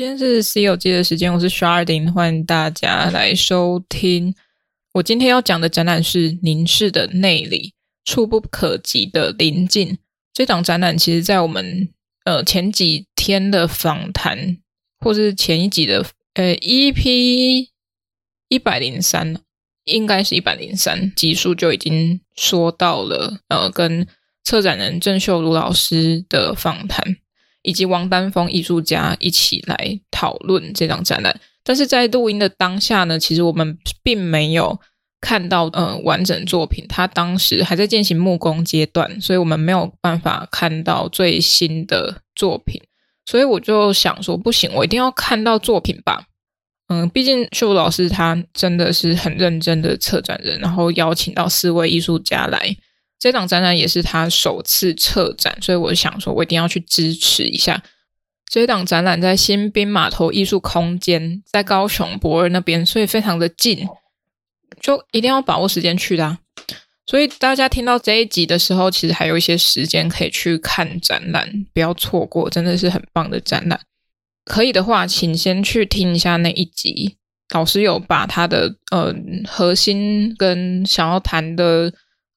今天是 C 游记的时间，我是 Sharding，欢迎大家来收听。我今天要讲的展览是凝视的内里，触不可及的临近。这档展览其实，在我们呃前几天的访谈，或是前一集的呃 EP 一百零三，应该是一百零三集数就已经说到了，呃，跟策展人郑秀如老师的访谈。以及王丹峰艺术家一起来讨论这张展览，但是在录音的当下呢，其实我们并没有看到呃完整作品，他当时还在进行木工阶段，所以我们没有办法看到最新的作品，所以我就想说，不行，我一定要看到作品吧。嗯，毕竟秀老师他真的是很认真的策展人，然后邀请到四位艺术家来。这档展览也是他首次策展，所以我想说，我一定要去支持一下。这档展览在新滨码头艺术空间，在高雄博尔那边，所以非常的近，就一定要把握时间去啦。所以大家听到这一集的时候，其实还有一些时间可以去看展览，不要错过，真的是很棒的展览。可以的话，请先去听一下那一集，老师有把他的呃核心跟想要谈的。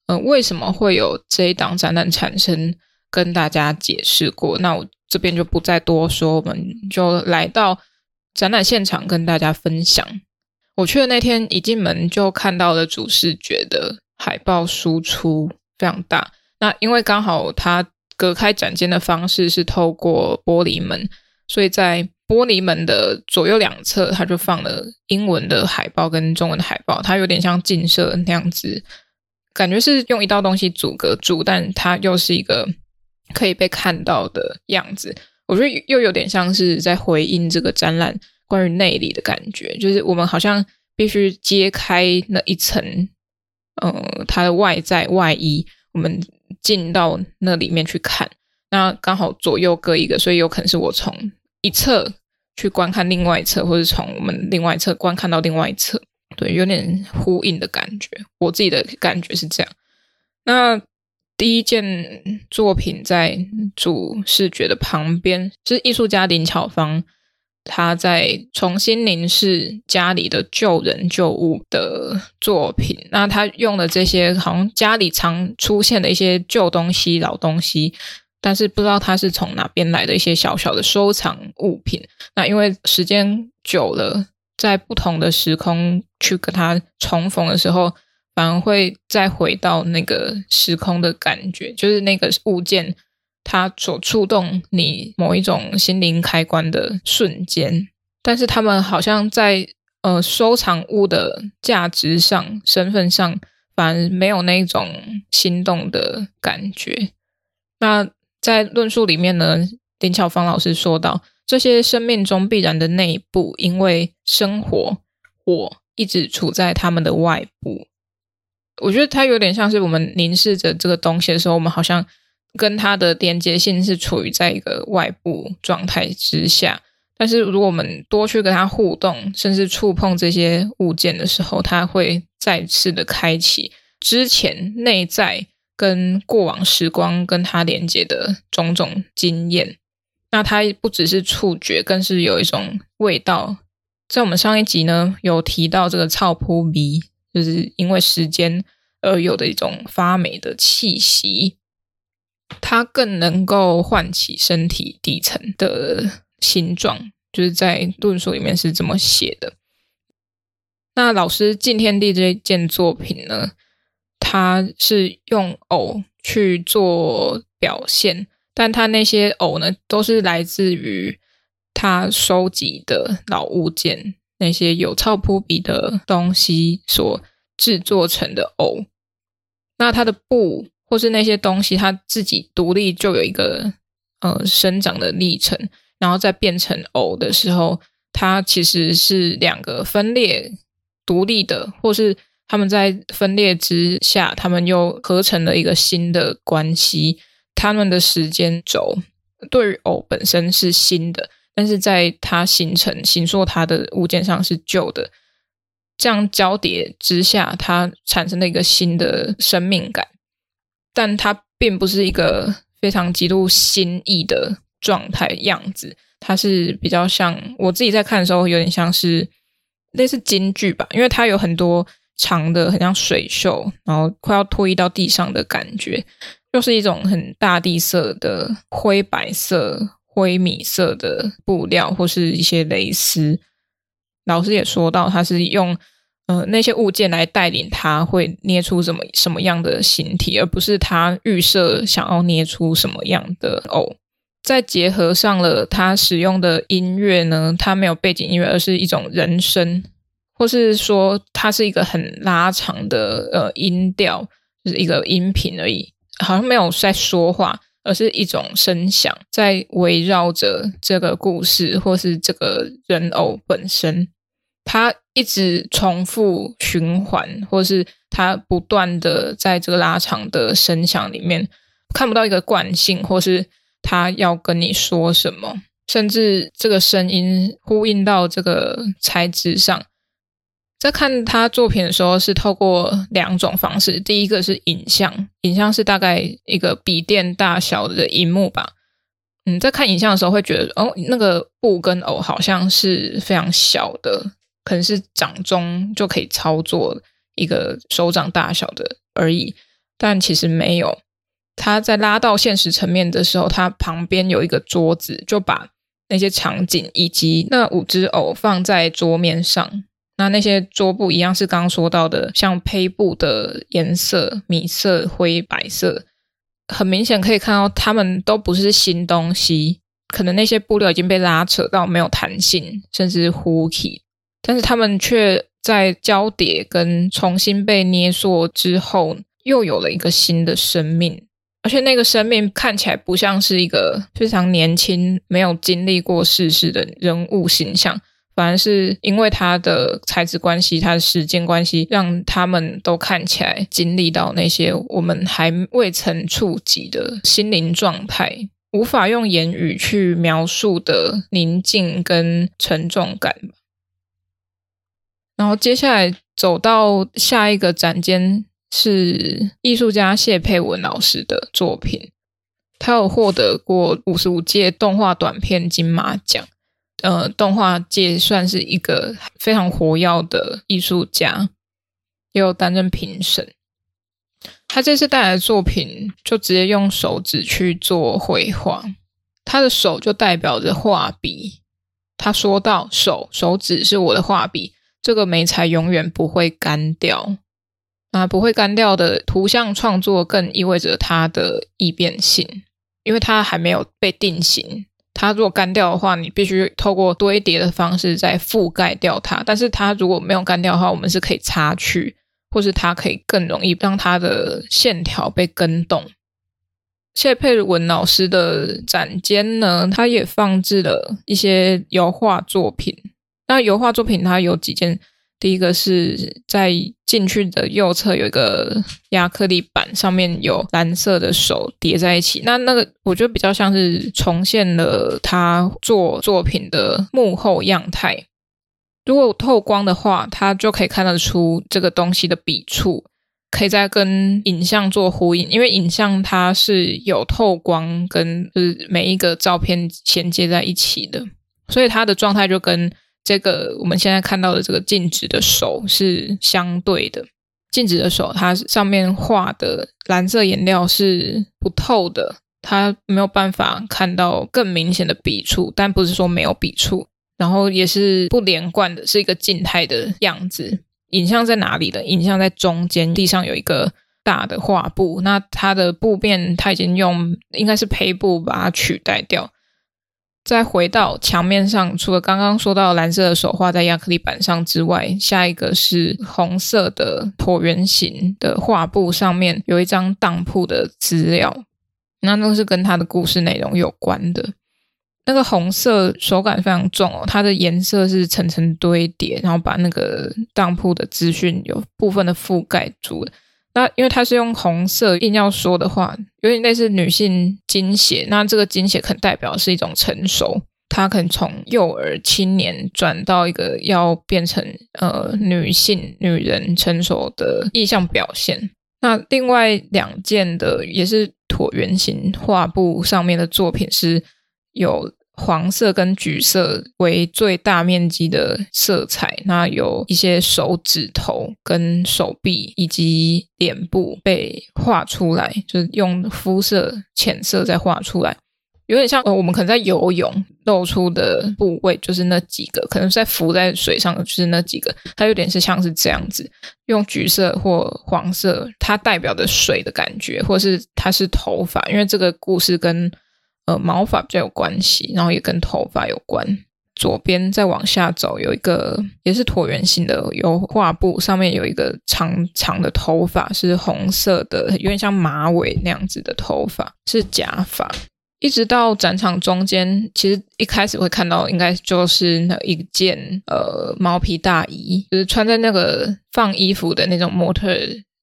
嗯、呃，为什么会有这一档展览产生？跟大家解释过，那我这边就不再多说，我们就来到展览现场跟大家分享。我去的那天一进门就看到了主视觉的海报输出非常大，那因为刚好它隔开展间的方式是透过玻璃门，所以在玻璃门的左右两侧，它就放了英文的海报跟中文的海报，它有点像镜射那样子。感觉是用一道东西阻隔住，但它又是一个可以被看到的样子。我觉得又有点像是在回应这个展览关于内里的感觉，就是我们好像必须揭开那一层，呃，它的外在外衣，我们进到那里面去看。那刚好左右各一个，所以有可能是我从一侧去观看另外一侧，或者从我们另外一侧观看到另外一侧。对，有点呼应的感觉。我自己的感觉是这样。那第一件作品在主视觉的旁边，是艺术家林巧芳，他在重新凝视家里的旧人旧物的作品。那他用的这些好像家里常出现的一些旧东西、老东西，但是不知道他是从哪边来的一些小小的收藏物品。那因为时间久了。在不同的时空去跟它重逢的时候，反而会再回到那个时空的感觉，就是那个物件它所触动你某一种心灵开关的瞬间。但是他们好像在呃收藏物的价值上、身份上，反而没有那种心动的感觉。那在论述里面呢，林巧芳老师说到。这些生命中必然的内部，因为生活，我一直处在他们的外部。我觉得它有点像是我们凝视着这个东西的时候，我们好像跟它的连接性是处于在一个外部状态之下。但是如果我们多去跟它互动，甚至触碰这些物件的时候，它会再次的开启之前内在跟过往时光跟它连接的种种经验。那它不只是触觉，更是有一种味道。在我们上一集呢，有提到这个臭扑鼻，就是因为时间而有的一种发霉的气息。它更能够唤起身体底层的形状，就是在论述里面是这么写的。那老师敬天地这件作品呢，它是用偶去做表现。但他那些偶呢，都是来自于他收集的老物件，那些有臭扑鼻的东西所制作成的偶。那他的布或是那些东西，他自己独立就有一个呃生长的历程，然后再变成偶的时候，它其实是两个分裂独立的，或是他们在分裂之下，他们又合成了一个新的关系。他们的时间轴对于偶本身是新的，但是在它形成、形塑它的物件上是旧的，这样交叠之下，它产生了一个新的生命感，但它并不是一个非常极度新意的状态样子，它是比较像我自己在看的时候，有点像是类似京剧吧，因为它有很多长的，很像水袖，然后快要脱衣到地上的感觉，又是一种很大地色的灰白色、灰米色的布料，或是一些蕾丝。老师也说到，他是用呃那些物件来带领他会捏出什么什么样的形体，而不是他预设想要捏出什么样的偶。再结合上了他使用的音乐呢，他没有背景音乐，而是一种人声，或是说它是一个很拉长的呃音调，就是一个音频而已，好像没有在说话，而是一种声响在围绕着这个故事，或是这个人偶本身。它一直重复循环，或是它不断的在这个拉长的声响里面看不到一个惯性，或是它要跟你说什么，甚至这个声音呼应到这个材质上。在看他作品的时候，是透过两种方式，第一个是影像，影像是大概一个笔电大小的荧幕吧。嗯，在看影像的时候会觉得，哦，那个布跟偶好像是非常小的。可能是掌中就可以操作一个手掌大小的而已，但其实没有。他在拉到现实层面的时候，他旁边有一个桌子，就把那些场景以及那五只偶放在桌面上。那那些桌布一样是刚刚说到的，像胚布的颜色，米色、灰白色，很明显可以看到，他们都不是新东西。可能那些布料已经被拉扯到没有弹性，甚至糊起。但是他们却在交叠跟重新被捏塑之后，又有了一个新的生命，而且那个生命看起来不像是一个非常年轻、没有经历过世事的人物形象，反而是因为他的材质关系、他的时间关系，让他们都看起来经历到那些我们还未曾触及的心灵状态，无法用言语去描述的宁静跟沉重感。然后接下来走到下一个展间是艺术家谢佩文老师的作品，他有获得过五十五届动画短片金马奖，呃，动画界算是一个非常活跃的艺术家，也有担任评审。他这次带来的作品就直接用手指去做绘画，他的手就代表着画笔。他说到：“手手指是我的画笔。”这个媒材永远不会干掉，啊，不会干掉的图像创作更意味着它的易变性，因为它还没有被定型。它如果干掉的话，你必须透过堆叠的方式再覆盖掉它。但是它如果没有干掉的话，我们是可以擦去，或是它可以更容易让它的线条被更动。谢佩文老师的展间呢，它也放置了一些油画作品。那油画作品它有几件，第一个是在进去的右侧有一个亚克力板，上面有蓝色的手叠在一起。那那个我觉得比较像是重现了他做作品的幕后样态。如果透光的话，它就可以看得出这个东西的笔触，可以再跟影像做呼应，因为影像它是有透光跟就是每一个照片衔接在一起的，所以它的状态就跟。这个我们现在看到的这个静止的手是相对的，静止的手它上面画的蓝色颜料是不透的，它没有办法看到更明显的笔触，但不是说没有笔触，然后也是不连贯的，是一个静态的样子。影像在哪里的？影像在中间，地上有一个大的画布，那它的布面它已经用应该是胚布把它取代掉。再回到墙面上，除了刚刚说到蓝色的手画在亚克力板上之外，下一个是红色的椭圆形的画布，上面有一张当铺的资料，那都是跟他的故事内容有关的。那个红色手感非常重哦，它的颜色是层层堆叠，然后把那个当铺的资讯有部分的覆盖住了。那因为它是用红色，硬要说的话，有点类似女性经血。那这个经血可能代表是一种成熟，它可能从幼儿、青年转到一个要变成呃女性、女人成熟的意象表现。那另外两件的也是椭圆形画布上面的作品是有黄色跟橘色为最大面积的色彩，那有一些手指头跟手臂以及脸部被画出来，就是用肤色浅色再画出来，有点像呃，我们可能在游泳露出的部位就是那几个，可能在浮在水上的就是那几个，它有点是像是这样子，用橘色或黄色，它代表的水的感觉，或是它是头发，因为这个故事跟。呃，毛发比较有关系，然后也跟头发有关。左边再往下走，有一个也是椭圆形的油画布，上面有一个长长的头发，是红色的，有点像马尾那样子的头发，是假发。一直到展场中间，其实一开始会看到，应该就是那一件呃毛皮大衣，就是穿在那个放衣服的那种模特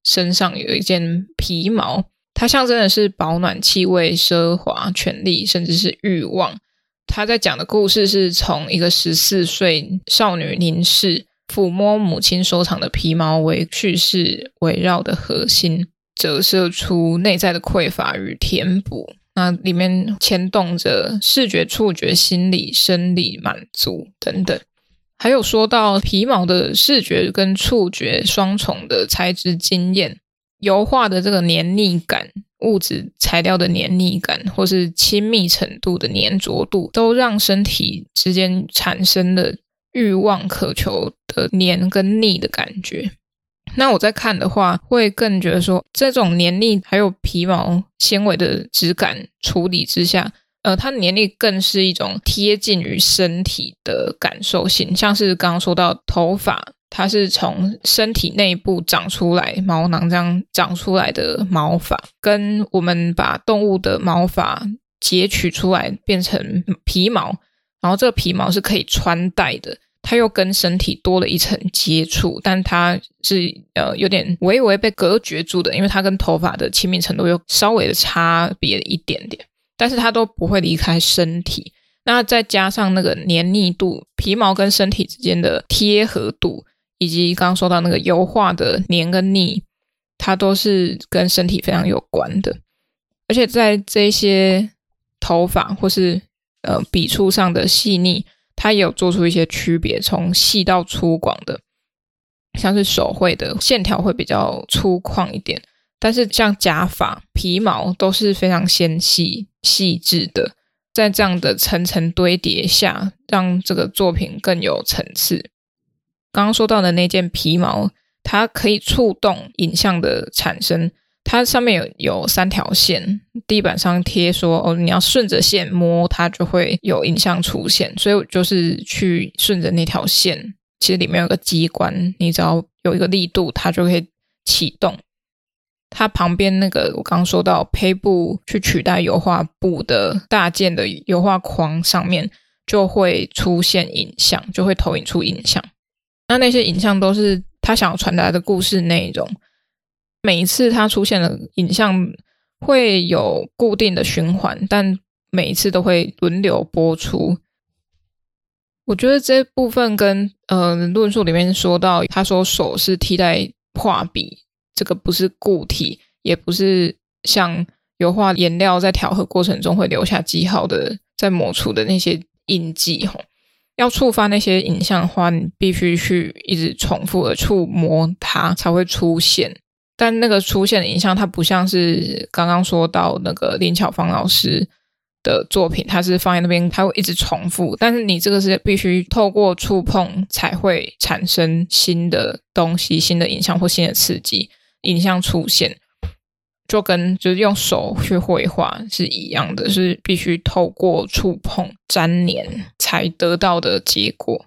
身上有一件皮毛。它象征的是保暖、气味、奢华、权力，甚至是欲望。他在讲的故事是从一个十四岁少女凝视、抚摸母亲收藏的皮毛为叙事围绕的核心，折射出内在的匮乏与填补。那里面牵动着视觉、触觉、心理、生理满足等等，还有说到皮毛的视觉跟触觉双重的材质经验。油画的这个黏腻感、物质材料的黏腻感，或是亲密程度的粘着度，都让身体之间产生了欲望、渴求的黏跟腻的感觉。那我在看的话，会更觉得说，这种黏腻还有皮毛纤维的质感处理之下，呃，它的黏腻更是一种贴近于身体的感受性，像是刚刚说到头发。它是从身体内部长出来，毛囊这样长出来的毛发，跟我们把动物的毛发截取出来变成皮毛，然后这个皮毛是可以穿戴的，它又跟身体多了一层接触，但它是呃有点微微被隔绝住的，因为它跟头发的亲密程度又稍微的差别一点点，但是它都不会离开身体。那再加上那个黏腻度，皮毛跟身体之间的贴合度。以及刚刚说到那个油画的黏跟腻，它都是跟身体非常有关的。而且在这些头发或是呃笔触上的细腻，它也有做出一些区别，从细到粗犷的，像是手绘的线条会比较粗犷一点，但是像假发、皮毛都是非常纤细细致的，在这样的层层堆叠下，让这个作品更有层次。刚刚说到的那件皮毛，它可以触动影像的产生。它上面有有三条线，地板上贴说哦，你要顺着线摸，它就会有影像出现。所以就是去顺着那条线，其实里面有个机关，你只要有一个力度，它就可以启动。它旁边那个我刚刚说到胚布去取代油画布的大件的油画框上面，就会出现影像，就会投影出影像。那那些影像都是他想要传达的故事内容。每一次他出现的影像会有固定的循环，但每一次都会轮流播出。我觉得这部分跟呃论述里面说到，他说手是替代画笔，这个不是固体，也不是像油画颜料在调和过程中会留下记号的，在抹除的那些印记吼。要触发那些影像的话，你必须去一直重复的触摸它才会出现。但那个出现的影像，它不像是刚刚说到那个林巧芳老师的作品，它是放在那边，它会一直重复。但是你这个是必须透过触碰才会产生新的东西、新的影像或新的刺激，影像出现。就跟就是用手去绘画是一样的，是必须透过触碰、粘黏才得到的结果。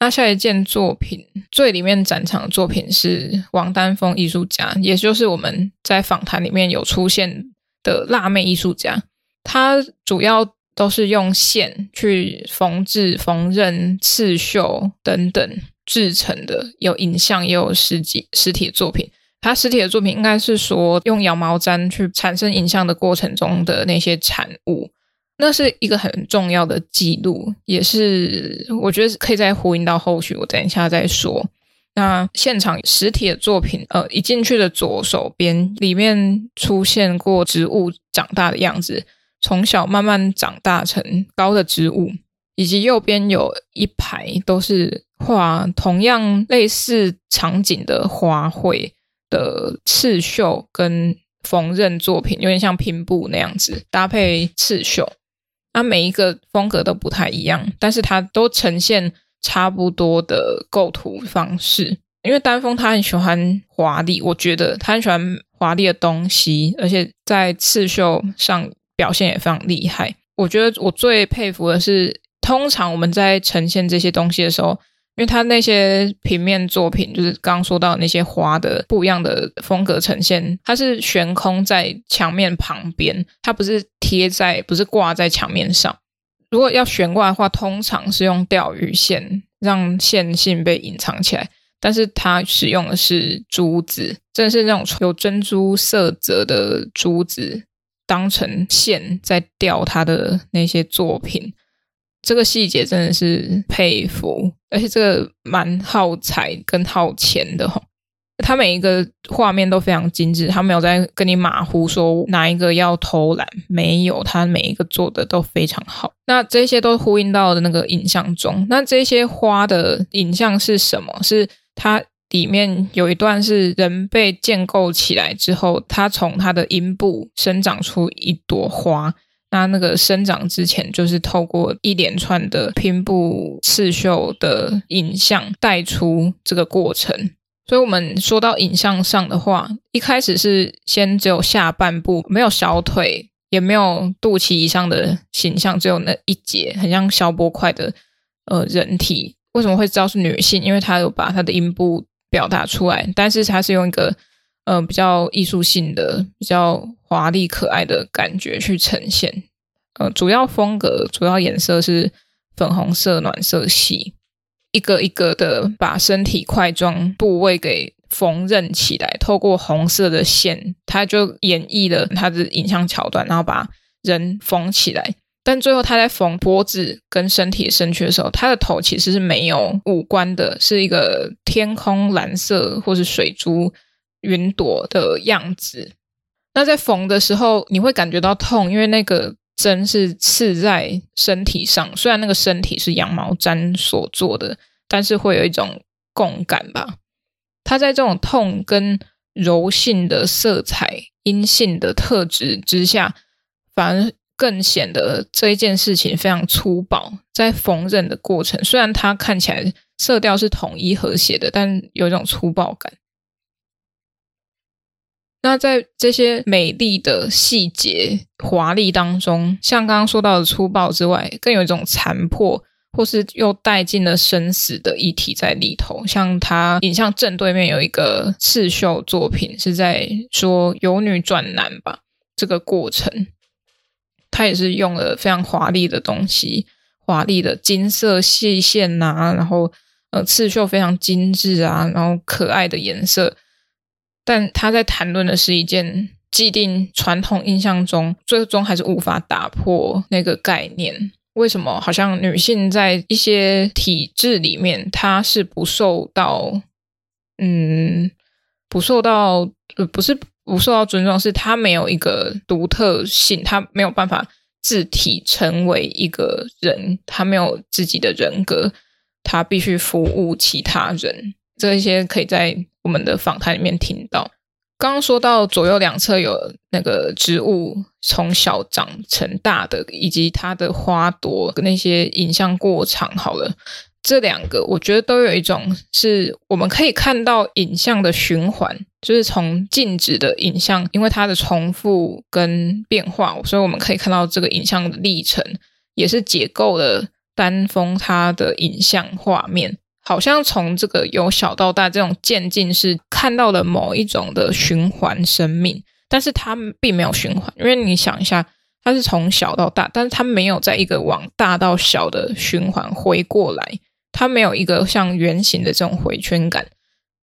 那下一件作品，最里面展场作品是王丹峰艺术家，也就是我们在访谈里面有出现的辣妹艺术家。他主要都是用线去缝制、缝纫、刺绣等等制成的，有影像也有实体实体作品。他实体的作品应该是说用羊毛毡去产生影像的过程中的那些产物，那是一个很重要的记录，也是我觉得可以再呼应到后续，我等一下再说。那现场实体的作品，呃，一进去的左手边里面出现过植物长大的样子，从小慢慢长大成高的植物，以及右边有一排都是画同样类似场景的花卉的刺绣跟缝纫作品，有点像拼布那样子搭配刺绣。那每一个风格都不太一样，但是它都呈现差不多的构图方式。因为丹枫他很喜欢华丽，我觉得他很喜欢华丽的东西，而且在刺绣上表现也非常厉害。我觉得我最佩服的是，通常我们在呈现这些东西的时候，因为他那些平面作品，就是刚刚说到那些花的不一样的风格呈现，它是悬空在墙面旁边，它不是贴在，不是挂在墙面上。如果要悬挂的话，通常是用钓鱼线让线性被隐藏起来。但是它使用的是珠子，真的是那种有珍珠色泽的珠子，当成线在吊它的那些作品，这个细节真的是佩服，而且这个蛮耗财跟耗钱的哈。它每一个画面都非常精致，它没有在跟你马虎说哪一个要偷懒，没有，它每一个做的都非常好。那这些都呼应到的那个影像中，那这些花的影像是什么？是它里面有一段是人被建构起来之后，它从它的阴部生长出一朵花。那那个生长之前，就是透过一连串的拼布刺绣的影像带出这个过程。所以，我们说到影像上的话，一开始是先只有下半部，没有小腿，也没有肚脐以上的形象，只有那一截很像消波块的呃人体。为什么会知道是女性？因为她有把她的阴部表达出来，但是她是用一个呃比较艺术性的、比较华丽可爱的感觉去呈现。呃，主要风格、主要颜色是粉红色暖色系，一个一个的把身体块状部位给缝纫起来，透过红色的线，他就演绎了他的影像桥段，然后把人缝起来。但最后他在缝脖子跟身体身躯的时候，他的头其实是没有五官的，是一个天空蓝色或是水珠云朵的样子。那在缝的时候，你会感觉到痛，因为那个针是刺在身体上。虽然那个身体是羊毛毡所做的，但是会有一种共感吧。它在这种痛跟柔性的色彩、阴性的特质之下，反而。更显得这一件事情非常粗暴，在缝纫的过程，虽然它看起来色调是统一和谐的，但有一种粗暴感。那在这些美丽的细节、华丽当中，像刚刚说到的粗暴之外，更有一种残破，或是又带进了生死的议题在里头。像它影像正对面有一个刺绣作品，是在说由女转男吧，这个过程。它也是用了非常华丽的东西，华丽的金色细线呐、啊，然后呃刺绣非常精致啊，然后可爱的颜色。但他在谈论的是一件既定传统印象中，最终还是无法打破那个概念。为什么好像女性在一些体制里面，她是不受到嗯不受到呃不是。不受到尊重，是她没有一个独特性，她没有办法自体成为一个人，她没有自己的人格，她必须服务其他人。这些可以在我们的访谈里面听到。刚刚说到左右两侧有那个植物从小长成大的，以及它的花朵那些影像过场，好了。这两个我觉得都有一种是我们可以看到影像的循环，就是从静止的影像，因为它的重复跟变化，所以我们可以看到这个影像的历程，也是解构了丹峰它的影像画面，好像从这个由小到大这种渐进式看到了某一种的循环生命，但是它并没有循环，因为你想一下，它是从小到大，但是它没有在一个往大到小的循环回过来。它没有一个像圆形的这种回圈感，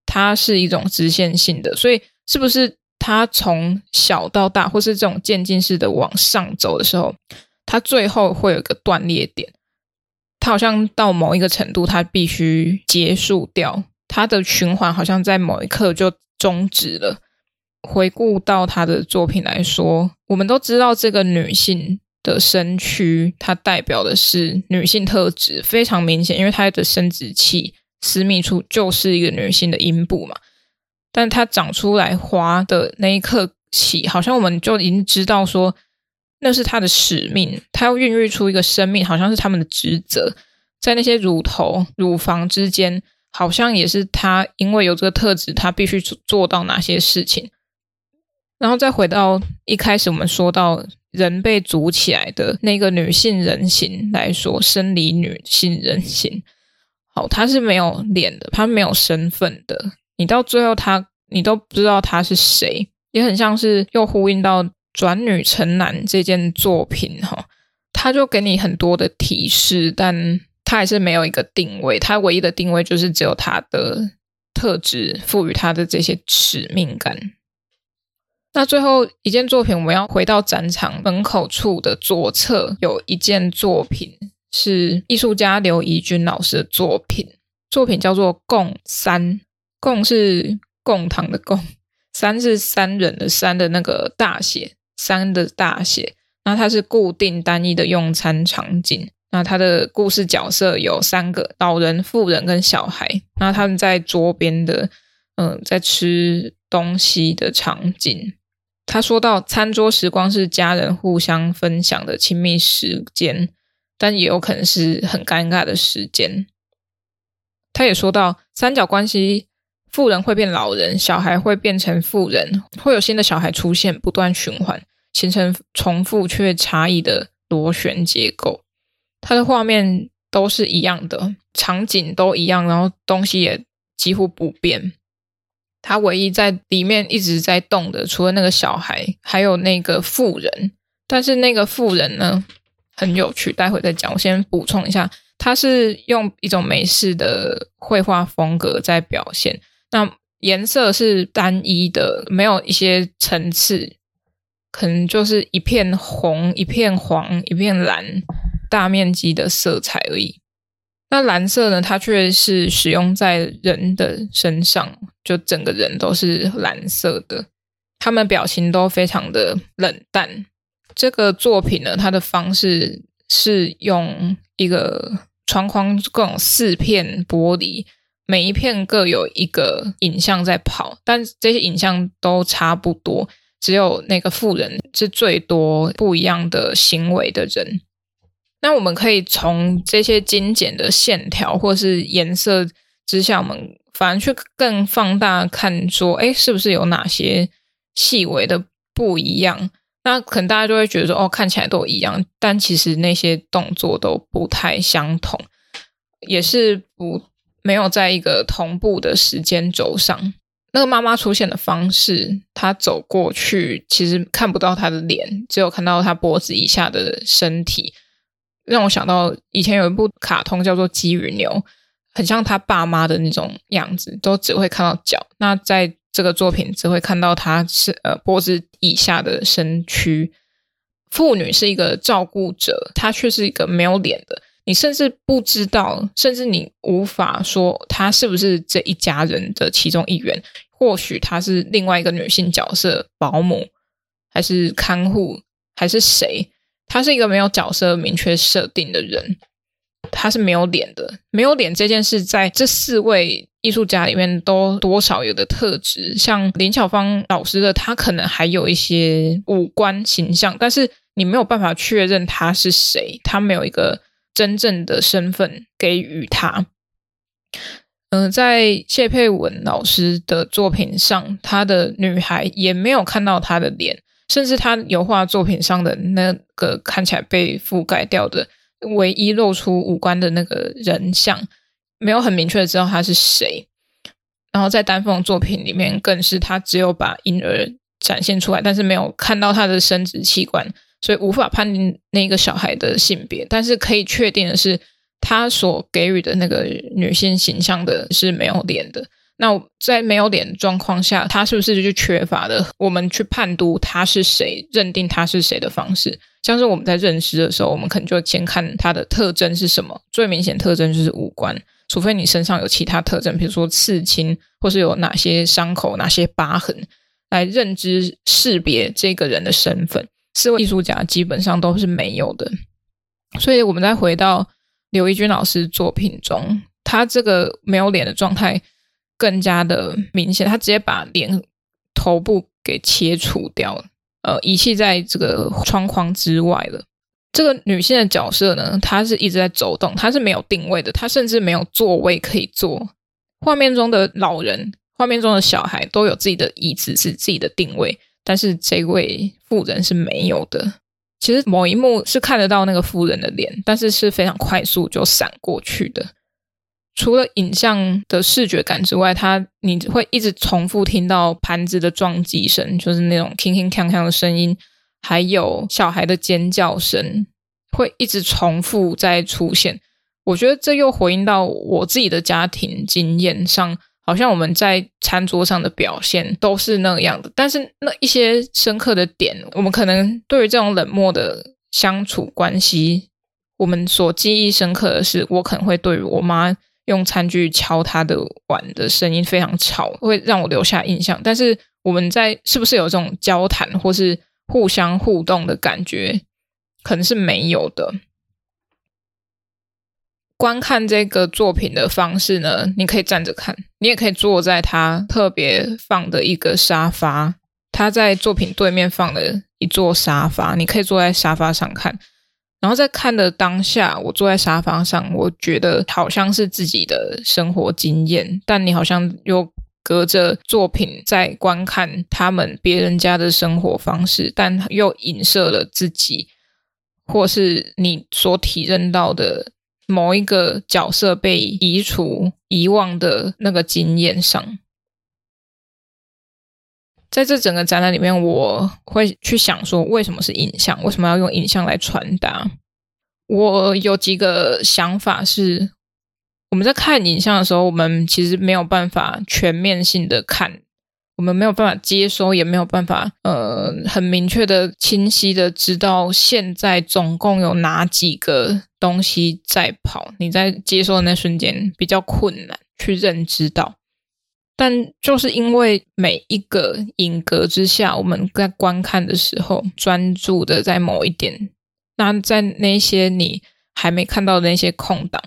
它是一种直线性的，所以是不是它从小到大，或是这种渐进式的往上走的时候，它最后会有个断裂点？它好像到某一个程度，它必须结束掉，它的循环好像在某一刻就终止了。回顾到她的作品来说，我们都知道这个女性的身躯，它代表的是女性特质，非常明显，因为它的生殖器私密处就是一个女性的阴部嘛。但它长出来花的那一刻起，好像我们就已经知道说，那是他的使命，他要孕育出一个生命，好像是他们的职责，在那些乳头、乳房之间，好像也是他因为有这个特质，他必须做到哪些事情。然后再回到一开始我们说到人被组起来的那个女性人形来说，生理女性人形，好，她是没有脸的，她没有身份的。你到最后，她你都不知道她是谁，也很像是又呼应到《转女成男》这件作品哈，他就给你很多的提示，但他还是没有一个定位，他唯一的定位就是只有他的特质赋予他的这些使命感。那最后一件作品，我们要回到展场门口处的左侧，有一件作品是艺术家刘怡君老师的作品，作品叫做《共三》，共是共堂的共，三是三人的三的那个大写，三的大写。那它是固定单一的用餐场景。那它的故事角色有三个：老人、妇人跟小孩。那他们在桌边的，嗯，在吃东西的场景。他说到，餐桌时光是家人互相分享的亲密时间，但也有可能是很尴尬的时间。他也说到，三角关系，妇人会变老人，小孩会变成富人，会有新的小孩出现，不断循环，形成重复却差异的螺旋结构。它的画面都是一样的，场景都一样，然后东西也几乎不变。它唯一在里面一直在动的，除了那个小孩，还有那个富人。但是那个富人呢，很有趣，待会再讲。我先补充一下，他是用一种美式的绘画风格在表现。那颜色是单一的，没有一些层次，可能就是一片红、一片黄、一片蓝，大面积的色彩而已。那蓝色呢？它却是使用在人的身上，就整个人都是蓝色的。他们表情都非常的冷淡。这个作品呢，它的方式是用一个窗框，共四片玻璃，每一片各有一个影像在跑，但这些影像都差不多，只有那个富人是最多不一样的行为的人。那我们可以从这些精简的线条或是颜色之下，我们反而去更放大看，说，哎，是不是有哪些细微的不一样？那可能大家就会觉得说，哦，看起来都一样，但其实那些动作都不太相同，也是不没有在一个同步的时间轴上。那个妈妈出现的方式，她走过去，其实看不到她的脸，只有看到她脖子以下的身体。让我想到以前有一部卡通叫做《鸡与牛》，很像他爸妈的那种样子，都只会看到脚。那在这个作品只会看到他是呃脖子以下的身躯。妇女是一个照顾者，她却是一个没有脸的。你甚至不知道，甚至你无法说他是不是这一家人的其中一员。或许他是另外一个女性角色，保姆，还是看护，还是谁？他是一个没有角色明确设定的人，他是没有脸的。没有脸这件事，在这四位艺术家里面都多少有的特质。像林巧芳老师的，他可能还有一些五官形象，但是你没有办法确认他是谁，他没有一个真正的身份给予他。嗯、在谢佩文老师的作品上，他的女孩也没有看到他的脸。甚至他油画作品上的那个看起来被覆盖掉的，唯一露出五官的那个人像，没有很明确的知道他是谁。然后在丹凤作品里面，更是他只有把婴儿展现出来，但是没有看到他的生殖器官，所以无法判定那个小孩的性别。但是可以确定的是，他所给予的那个女性形象的是没有脸的。那在没有脸状况下，他是不是就缺乏了我们去判读他是谁、认定他是谁的方式？像是我们在认识的时候，我们可能就先看他的特征是什么。最明显特征就是五官，除非你身上有其他特征，比如说刺青，或是有哪些伤口、哪些疤痕，来认知识别这个人的身份。四位艺术家基本上都是没有的。所以，我们再回到刘怡君老师作品中，他这个没有脸的状态更加的明显，他直接把脸头部给切除掉了，呃，遗弃在这个窗框之外了。这个女性的角色呢，她是一直在走动，她是没有定位的，她甚至没有座位可以坐。画面中的老人、画面中的小孩都有自己的椅子，是自己的定位，但是这位妇人是没有的。其实某一幕是看得到那个妇人的脸，但是是非常快速就闪过去的。除了影像的视觉感之外，它你会一直重复听到盘子的撞击声，就是那种铿铿锵锵的声音。还有小孩的尖叫声会一直重复再出现，我觉得这又回应到我自己的家庭经验上，好像我们在餐桌上的表现都是那样的。但是那一些深刻的点，我们可能对于这种冷漠的相处关系，我们所记忆深刻的是，我可能会对于我妈用餐具敲她的碗的声音非常吵，会让我留下印象。但是我们在是不是有这种交谈，或是互相互动的感觉可能是没有的。观看这个作品的方式呢，你可以站着看，你也可以坐在他特别放的一个沙发。他在作品对面放了一座沙发，你可以坐在沙发上看。然后在看的当下，我坐在沙发上，我觉得好像是自己的生活经验，但你好像又。隔着作品在观看他们别人家的生活方式，但又影射了自己，或是你所体认到的某一个角色被移除、遗忘的那个经验上。在这整个展览里面，我会去想说，为什么是影像？为什么要用影像来传达？我有几个想法是。我们在看影像的时候，我们其实没有办法全面性的看，我们没有办法接收，也没有办法呃很明确的、清晰的知道现在总共有哪几个东西在跑。你在接收的那瞬间比较困难去认知到，但就是因为每一个影格之下，我们在观看的时候专注的在某一点，那在那些你还没看到的那些空档。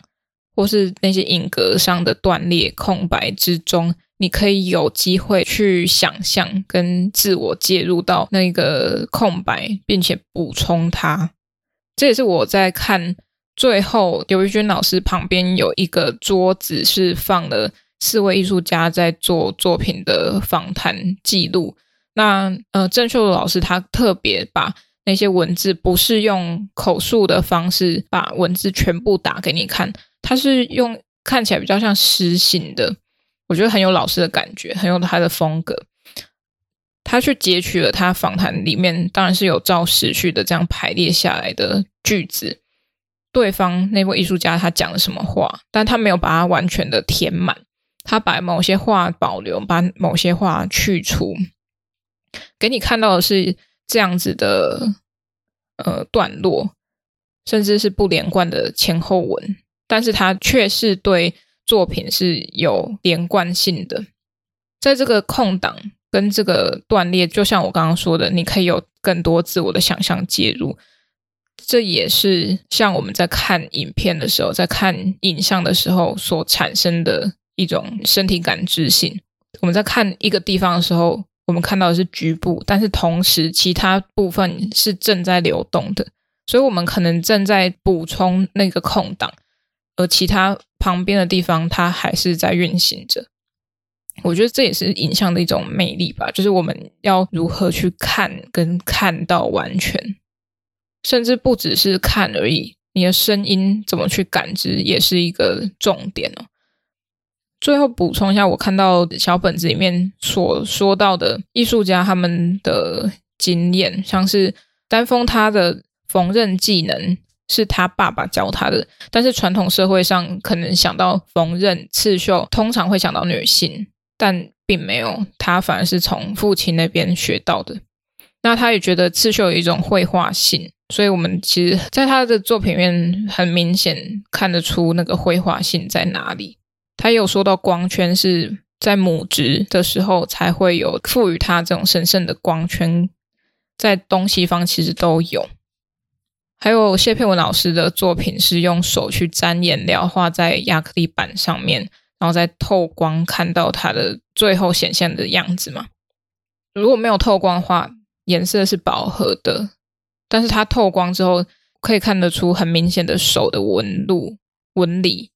或是那些影格上的断裂空白之中，你可以有机会去想象跟自我介入到那个空白，并且补充它。这也是我在看最后刘玉君老师旁边有一个桌子，是放了四位艺术家在做作品的访谈记录。那呃，郑秀老师他特别把那些文字不是用口述的方式把文字全部打给你看。他是用看起来比较像诗性的，我觉得很有老师的感觉，很有他的风格。他去截取了他访谈里面，当然是有照时序的这样排列下来的句子。对方那位艺术家他讲了什么话，但他没有把它完全的填满，他把某些话保留，把某些话去除，给你看到的是这样子的呃段落，甚至是不连贯的前后文。但是他却是对作品是有连贯性的，在这个空档跟这个断裂，就像我刚刚说的，你可以有更多自我的想象介入。这也是像我们在看影片的时候，在看影像的时候所产生的一种身体感知性。我们在看一个地方的时候，我们看到的是局部，但是同时其他部分是正在流动的，所以我们可能正在补充那个空档。而其他旁边的地方，它还是在运行着。我觉得这也是影像的一种魅力吧，就是我们要如何去看跟看到完全，甚至不只是看而已。你的声音怎么去感知，也是一个重点哦。最后补充一下，我看到小本子里面所说到的艺术家他们的经验，像是丹峰他的缝纫技能。是他爸爸教他的，但是传统社会上可能想到缝纫、刺绣，通常会想到女性，但并没有，他反而是从父亲那边学到的。那他也觉得刺绣有一种绘画性，所以我们其实在他的作品里面很明显看得出那个绘画性在哪里。他有说到光圈是在母职的时候才会有赋予他这种神圣的光圈。在东西方其实都有。还有谢佩文老师的作品是用手去沾颜料，画在亚克力板上面，然后再透光看到它的最后显现的样子嘛。如果没有透光的话，颜色是饱和的，但是它透光之后，可以看得出很明显的手的纹路、纹理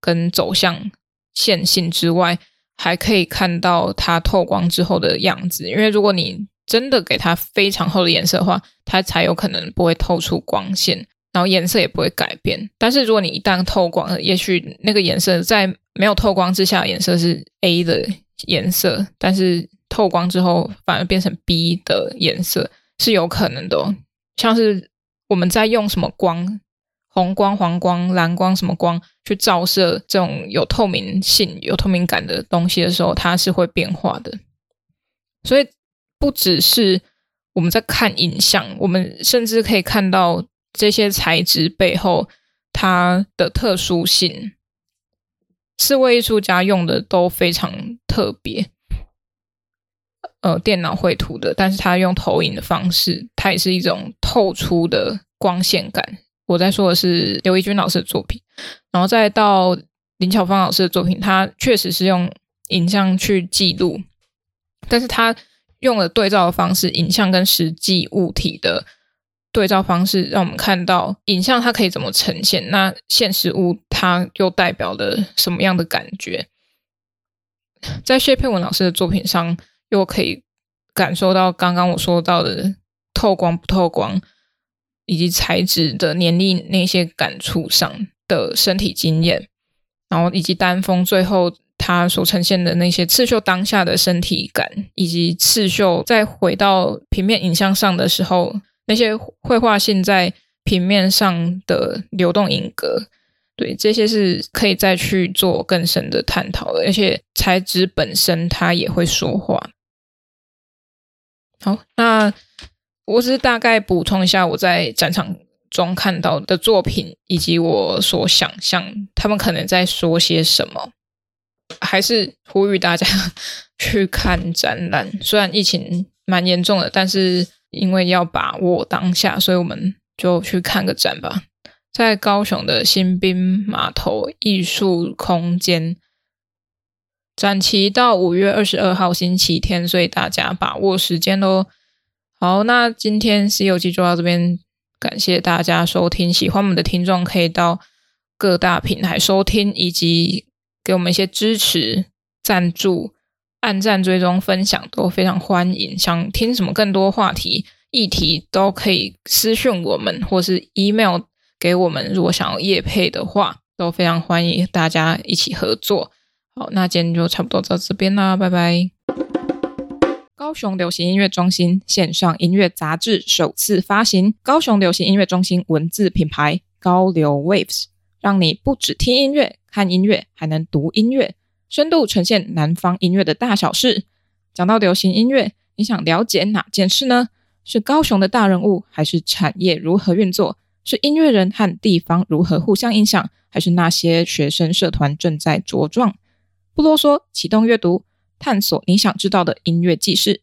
跟走向线性之外，还可以看到它透光之后的样子。因为如果你真的给它非常厚的颜色的话，它才有可能不会透出光线，然后颜色也不会改变。但是如果你一旦透光，也许那个颜色在没有透光之下颜色是 A 的颜色，但是透光之后反而变成 B 的颜色，是有可能的哦。像是我们在用什么光，红光、黄光、蓝光什么光去照射这种有透明性、有透明感的东西的时候，它是会变化的。所以。不只是我们在看影像，我们甚至可以看到这些材质背后它的特殊性。四位艺术家用的都非常特别，呃，电脑绘图的，但是他用投影的方式，它也是一种透出的光线感。我在说的是刘怡君老师的作品，然后再到林巧芳老师的作品，他确实是用影像去记录，但是他。用了对照的方式，影像跟实际物体的对照方式，让我们看到影像它可以怎么呈现，那现实物它又代表了什么样的感觉？在谢佩文老师的作品上，又可以感受到刚刚我说到的透光不透光，以及材质的黏腻那些感触上的身体经验，然后以及丹峰最后。它所呈现的那些刺绣当下的身体感，以及刺绣再回到平面影像上的时候，那些绘画性在平面上的流动影格，对，这些是可以再去做更深的探讨的。而且材质本身它也会说话。好，那我只是大概补充一下我在展场中看到的作品，以及我所想象他们可能在说些什么。还是呼吁大家去看展览。虽然疫情蛮严重的，但是因为要把握当下，所以我们就去看个展吧。在高雄的新兵码头艺术空间，展期到五月二十二号星期天，所以大家把握时间喽。好，那今天《西游记》就到这边，感谢大家收听。喜欢我们的听众可以到各大平台收听，以及。给我们一些支持、赞助、按赞、追踪、分享都非常欢迎。想听什么更多话题、议题，都可以私讯我们，或是 email 给我们。如果想要业配的话，都非常欢迎大家一起合作。好，那今天就差不多到这边啦，拜拜。高雄流行音乐中心线上音乐杂志首次发行，高雄流行音乐中心文字品牌高流 Waves，让你不只听音乐。看音乐还能读音乐，深度呈现南方音乐的大小事。讲到流行音乐，你想了解哪件事呢？是高雄的大人物，还是产业如何运作？是音乐人和地方如何互相影响？还是那些学生社团正在茁壮？不啰嗦，启动阅读，探索你想知道的音乐纪事。